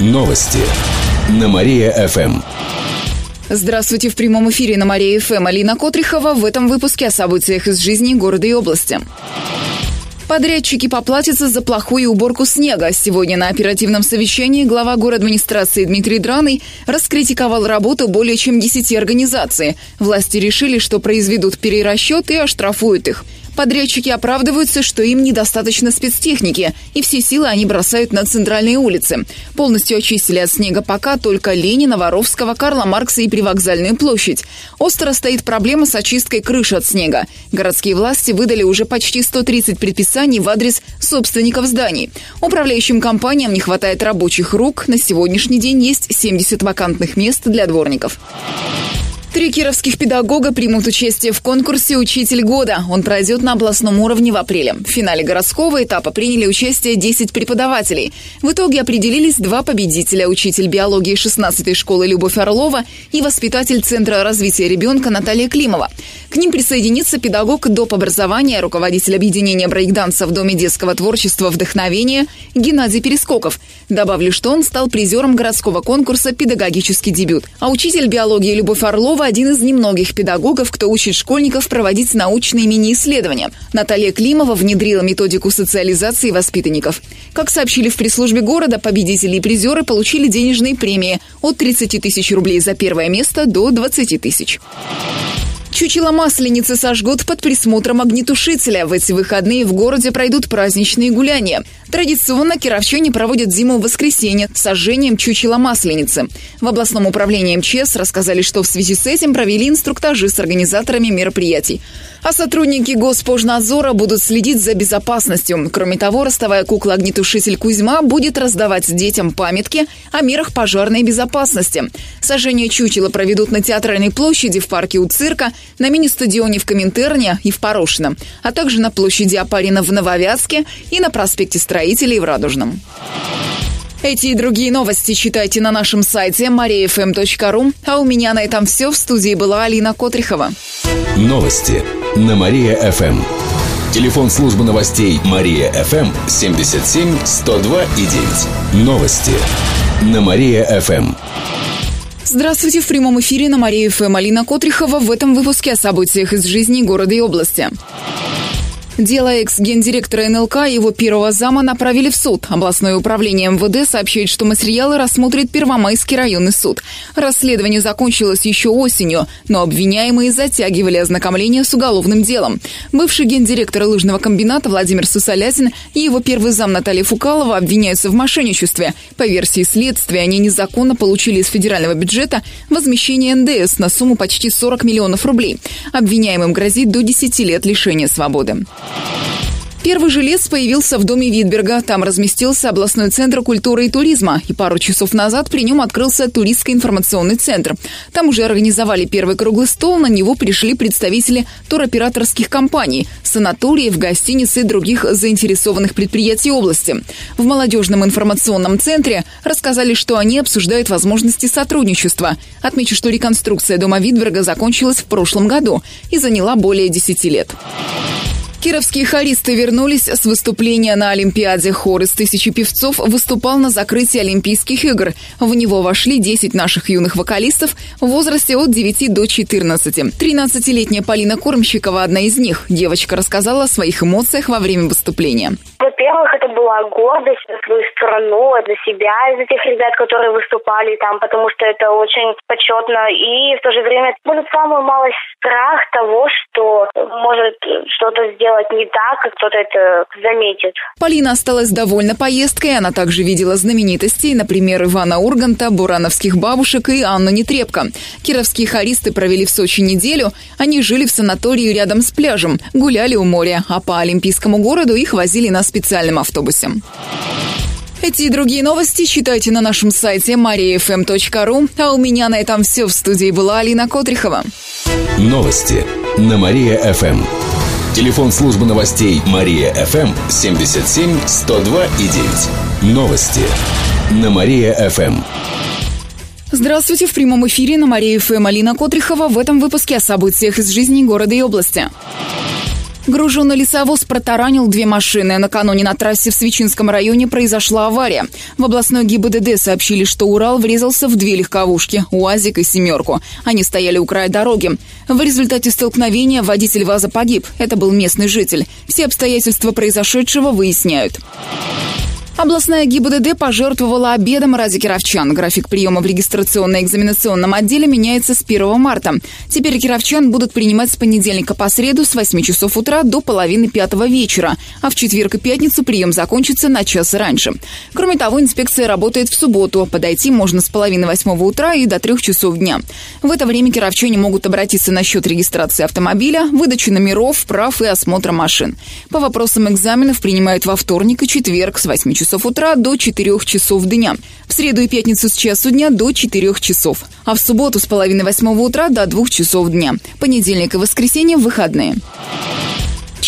Новости на Мария-ФМ. Здравствуйте в прямом эфире на Мария-ФМ. Алина Котрихова в этом выпуске о событиях из жизни города и области. Подрядчики поплатятся за плохую уборку снега. Сегодня на оперативном совещании глава город администрации Дмитрий Драный раскритиковал работу более чем 10 организаций. Власти решили, что произведут перерасчет и оштрафуют их. Подрядчики оправдываются, что им недостаточно спецтехники, и все силы они бросают на центральные улицы. Полностью очистили от снега пока только Ленина, Воровского, Карла Маркса и Привокзальную площадь. Остро стоит проблема с очисткой крыши от снега. Городские власти выдали уже почти 130 предписаний в адрес собственников зданий. Управляющим компаниям не хватает рабочих рук. На сегодняшний день есть 70 вакантных мест для дворников. Три кировских педагога примут участие в конкурсе «Учитель года». Он пройдет на областном уровне в апреле. В финале городского этапа приняли участие 10 преподавателей. В итоге определились два победителя – учитель биологии 16-й школы Любовь Орлова и воспитатель Центра развития ребенка Наталья Климова. К ним присоединится педагог доп. образования, руководитель объединения брейкданса в Доме детского творчества «Вдохновение» Геннадий Перескоков. Добавлю, что он стал призером городского конкурса «Педагогический дебют». А учитель биологии Любовь Орлова Петрова один из немногих педагогов, кто учит школьников проводить научные мини-исследования. Наталья Климова внедрила методику социализации воспитанников. Как сообщили в пресс-службе города, победители и призеры получили денежные премии от 30 тысяч рублей за первое место до 20 тысяч. Чучело Масленицы сожгут под присмотром огнетушителя. В эти выходные в городе пройдут праздничные гуляния. Традиционно кировчане проводят зиму в воскресенье с сожжением чучела Масленицы. В областном управлении МЧС рассказали, что в связи с этим провели инструктажи с организаторами мероприятий. А сотрудники Госпожнадзора будут следить за безопасностью. Кроме того, ростовая кукла-огнетушитель Кузьма будет раздавать детям памятки о мерах пожарной безопасности. Сожжение чучела проведут на Театральной площади в парке у цирка, на мини-стадионе в Коминтерне и в Порошино, а также на площади Апарина в Нововятске и на проспекте Строителей в Радужном. Эти и другие новости читайте на нашем сайте mariafm.ru. А у меня на этом все. В студии была Алина Котрихова. Новости на Мария-ФМ. Телефон службы новостей Мария-ФМ 77 102 и 9. Новости на Мария-ФМ. Здравствуйте, в прямом эфире на Мария ФМ Алина Котрихова в этом выпуске о событиях из жизни города и области. Дело экс-гендиректора НЛК и его первого зама направили в суд. Областное управление МВД сообщает, что материалы рассмотрит Первомайский районный суд. Расследование закончилось еще осенью, но обвиняемые затягивали ознакомление с уголовным делом. Бывший гендиректор лыжного комбината Владимир Сусалязин и его первый зам Наталья Фукалова обвиняются в мошенничестве. По версии следствия, они незаконно получили из федерального бюджета возмещение НДС на сумму почти 40 миллионов рублей. Обвиняемым грозит до 10 лет лишения свободы. Первый жилец появился в доме Витберга. Там разместился областной центр культуры и туризма. И пару часов назад при нем открылся туристский информационный центр. Там уже организовали первый круглый стол. На него пришли представители туроператорских компаний, санаториев, гостиниц и других заинтересованных предприятий области. В молодежном информационном центре рассказали, что они обсуждают возможности сотрудничества. Отмечу, что реконструкция дома Витберга закончилась в прошлом году и заняла более 10 лет. Кировские хористы вернулись с выступления на Олимпиаде. Хор из тысячи певцов выступал на закрытии Олимпийских игр. В него вошли 10 наших юных вокалистов в возрасте от 9 до 14. 13-летняя Полина Кормщикова одна из них. Девочка рассказала о своих эмоциях во время выступления. Во-первых, это была гордость за свою страну, за себя, из этих ребят, которые выступали там, потому что это очень почетно. И в то же время будет самую малость страх того, что может что-то сделать не так, как кто-то это заметит. Полина осталась довольна поездкой. Она также видела знаменитостей, например, Ивана Урганта, бурановских бабушек и Анну Нетребко. Кировские хористы провели в Сочи неделю. Они жили в санатории рядом с пляжем, гуляли у моря, а по Олимпийскому городу их возили на специальном автобусе. Эти и другие новости читайте на нашем сайте mariafm.ru. А у меня на этом все. В студии была Алина Котрихова. Новости на Мария-ФМ. Телефон службы новостей Мария-ФМ 77 102 и 9. Новости на Мария-ФМ. Здравствуйте, в прямом эфире на Мария-ФМ Алина Котрихова в этом выпуске о событиях из жизни города и области. Груженный лесовоз протаранил две машины. Накануне на трассе в Свечинском районе произошла авария. В областной ГИБДД сообщили, что Урал врезался в две легковушки – УАЗик и «семерку». Они стояли у края дороги. В результате столкновения водитель ВАЗа погиб. Это был местный житель. Все обстоятельства произошедшего выясняют. Областная ГИБДД пожертвовала обедом ради кировчан. График приема в регистрационно-экзаменационном отделе меняется с 1 марта. Теперь кировчан будут принимать с понедельника по среду с 8 часов утра до половины пятого вечера, а в четверг и пятницу прием закончится на час раньше. Кроме того, инспекция работает в субботу. Подойти можно с половины восьмого утра и до трех часов дня. В это время кировчане могут обратиться на счет регистрации автомобиля, выдачи номеров, прав и осмотра машин. По вопросам экзаменов принимают во вторник и четверг с 8 часов часов утра до 4 часов дня. В среду и пятницу с часу дня до 4 часов. А в субботу с половины восьмого утра до 2 часов дня. Понедельник и воскресенье – выходные.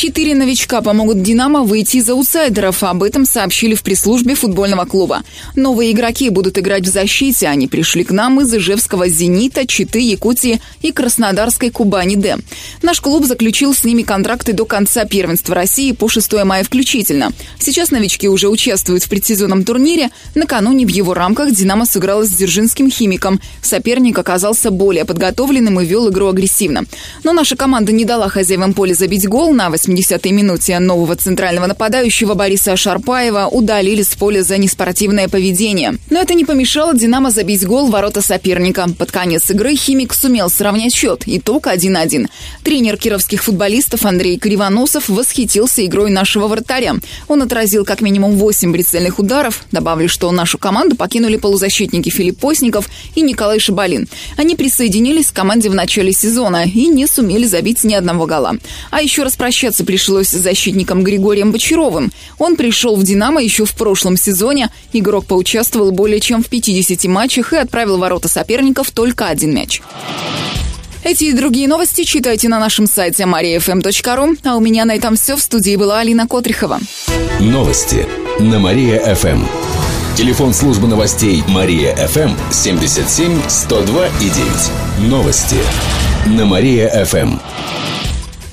Четыре новичка помогут «Динамо» выйти из аутсайдеров. Об этом сообщили в пресс-службе футбольного клуба. Новые игроки будут играть в защите. Они пришли к нам из Ижевского «Зенита», Читы, Якутии и Краснодарской «Кубани-Д». Наш клуб заключил с ними контракты до конца первенства России по 6 мая включительно. Сейчас новички уже участвуют в предсезонном турнире. Накануне в его рамках «Динамо» сыграла с Дзержинским «Химиком». Соперник оказался более подготовленным и вел игру агрессивно. Но наша команда не дала хозяевам поля забить гол на 80-й минуте нового центрального нападающего Бориса Шарпаева удалили с поля за неспортивное поведение. Но это не помешало «Динамо» забить гол в ворота соперника. Под конец игры «Химик» сумел сравнять счет. Итог 1-1. Тренер кировских футболистов Андрей Кривоносов восхитился игрой нашего вратаря. Он отразил как минимум 8 прицельных ударов. Добавлю, что нашу команду покинули полузащитники Филипп Постников и Николай Шабалин. Они присоединились к команде в начале сезона и не сумели забить ни одного гола. А еще раз прощаться Прощаться пришлось защитником Григорием Бочаровым. Он пришел в «Динамо» еще в прошлом сезоне. Игрок поучаствовал более чем в 50 матчах и отправил в ворота соперников только один мяч. Эти и другие новости читайте на нашем сайте mariafm.ru. А у меня на этом все. В студии была Алина Котрихова. Новости на Мария-ФМ. Телефон службы новостей Мария-ФМ 77 102 и 9. Новости на Мария-ФМ.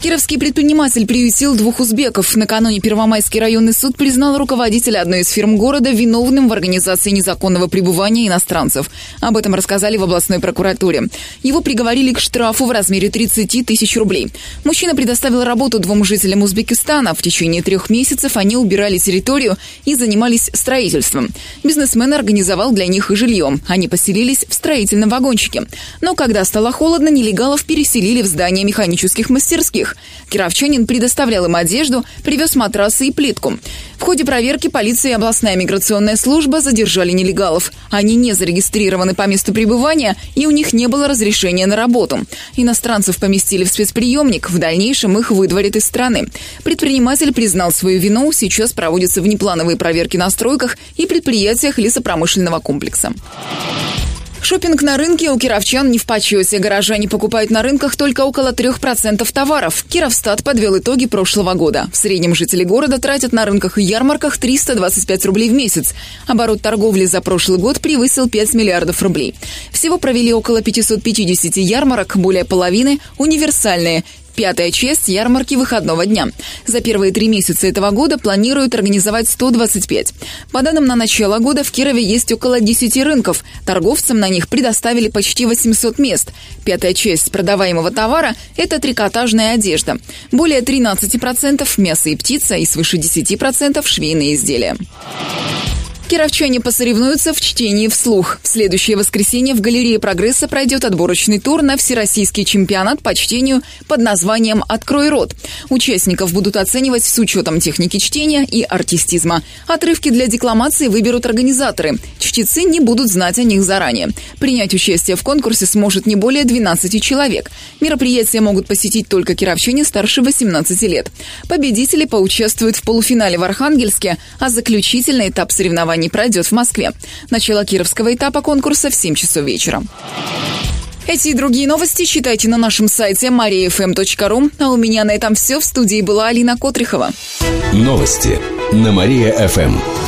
Кировский предприниматель приютил двух узбеков. Накануне Первомайский районный суд признал руководителя одной из фирм города виновным в организации незаконного пребывания иностранцев. Об этом рассказали в областной прокуратуре. Его приговорили к штрафу в размере 30 тысяч рублей. Мужчина предоставил работу двум жителям Узбекистана. В течение трех месяцев они убирали территорию и занимались строительством. Бизнесмен организовал для них и жилье. Они поселились в строительном вагончике. Но когда стало холодно, нелегалов переселили в здание механических мастерских их. Кировчанин предоставлял им одежду, привез матрасы и плитку. В ходе проверки полиция и областная миграционная служба задержали нелегалов. Они не зарегистрированы по месту пребывания, и у них не было разрешения на работу. Иностранцев поместили в спецприемник, в дальнейшем их выдворят из страны. Предприниматель признал свою вину, сейчас проводятся внеплановые проверки на стройках и предприятиях лесопромышленного комплекса. Шопинг на рынке у кировчан не в почете. Горожане покупают на рынках только около 3% товаров. Кировстат подвел итоги прошлого года. В среднем жители города тратят на рынках и ярмарках 325 рублей в месяц. Оборот торговли за прошлый год превысил 5 миллиардов рублей. Всего провели около 550 ярмарок, более половины – универсальные пятая часть ярмарки выходного дня. За первые три месяца этого года планируют организовать 125. По данным на начало года в Кирове есть около 10 рынков. Торговцам на них предоставили почти 800 мест. Пятая часть продаваемого товара – это трикотажная одежда. Более 13% мясо и птица и свыше 10% швейные изделия. Кировчане посоревнуются в чтении вслух. В следующее воскресенье в галерее «Прогресса» пройдет отборочный тур на всероссийский чемпионат по чтению под названием «Открой рот». Участников будут оценивать с учетом техники чтения и артистизма. Отрывки для декламации выберут организаторы. Чтецы не будут знать о них заранее. Принять участие в конкурсе сможет не более 12 человек. Мероприятие могут посетить только кировчане старше 18 лет. Победители поучаствуют в полуфинале в Архангельске, а заключительный этап соревнований пройдет в Москве. Начало кировского этапа конкурса в 7 часов вечера. Эти и другие новости читайте на нашем сайте mariafm.ru. А у меня на этом все. В студии была Алина Котрихова. Новости на Мария-ФМ.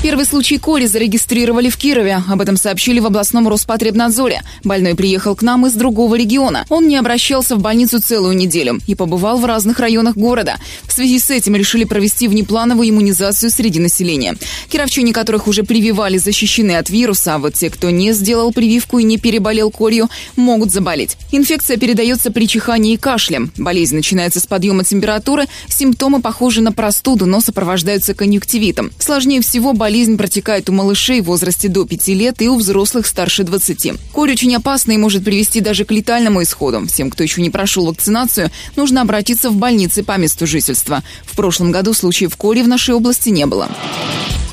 Первый случай кори зарегистрировали в Кирове. Об этом сообщили в областном Роспотребнадзоре. Больной приехал к нам из другого региона. Он не обращался в больницу целую неделю и побывал в разных районах города. В связи с этим решили провести внеплановую иммунизацию среди населения. Кировчане, которых уже прививали, защищены от вируса, а вот те, кто не сделал прививку и не переболел корью, могут заболеть. Инфекция передается при чихании и кашле. Болезнь начинается с подъема температуры. Симптомы похожи на простуду, но сопровождаются конъюнктивитом. Сложнее всего болезнь болезнь протекает у малышей в возрасте до 5 лет и у взрослых старше 20. Корь очень опасна и может привести даже к летальному исходу. Всем, кто еще не прошел вакцинацию, нужно обратиться в больницы по месту жительства. В прошлом году случаев кори в нашей области не было.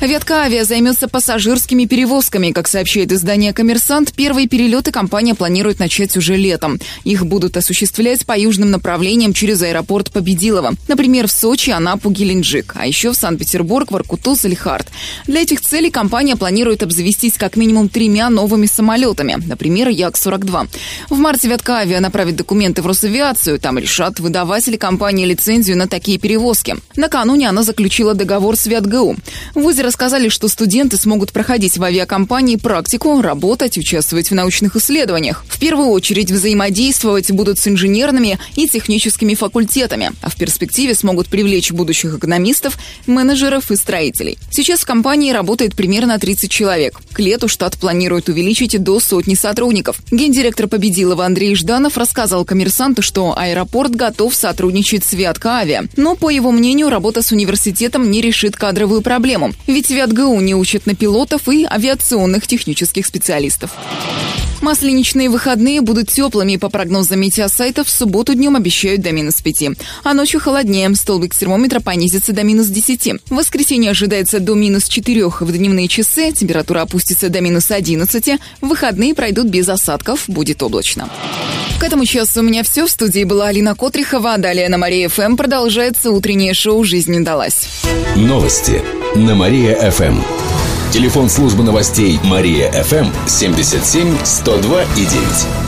Авиа займется пассажирскими перевозками. Как сообщает издание «Коммерсант», первые перелеты компания планирует начать уже летом. Их будут осуществлять по южным направлениям через аэропорт Победилова. Например, в Сочи, Анапу, Геленджик. А еще в Санкт-Петербург, Воркуту, Салихард. Для этих целей компания планирует обзавестись как минимум тремя новыми самолетами. Например, Як-42. В марте Авиа направит документы в Росавиацию. Там решат, выдавать ли компании лицензию на такие перевозки. Накануне она заключила договор с ВятГУ. В ВУЗе рассказали, что студенты смогут проходить в авиакомпании практику, работать, участвовать в научных исследованиях. В первую очередь взаимодействовать будут с инженерными и техническими факультетами, а в перспективе смогут привлечь будущих экономистов, менеджеров и строителей. Сейчас в компании работает примерно 30 человек. К лету штат планирует увеличить до сотни сотрудников. Гендиректор Победилова Андрей Жданов рассказал коммерсанту, что аэропорт готов сотрудничать с Виатка Авиа. Но, по его мнению, работа с университетом не решит кадровую проблему. Ведь ВятГУ не учат на пилотов и авиационных технических специалистов. Масленичные выходные будут теплыми. По прогнозам метеосайта, в субботу днем обещают до минус 5. А ночью холоднее. Столбик термометра понизится до минус 10. В воскресенье ожидается до минус 4 в дневные часы. Температура опустится до минус 11. Выходные пройдут без осадков. Будет облачно. К этому часу у меня все. В студии была Алина Котрихова. Далее на Мария ФМ продолжается утреннее шоу «Жизнь не далась». Новости на Мария ФМ. Телефон службы новостей Мария ФМ 77 102 и 9.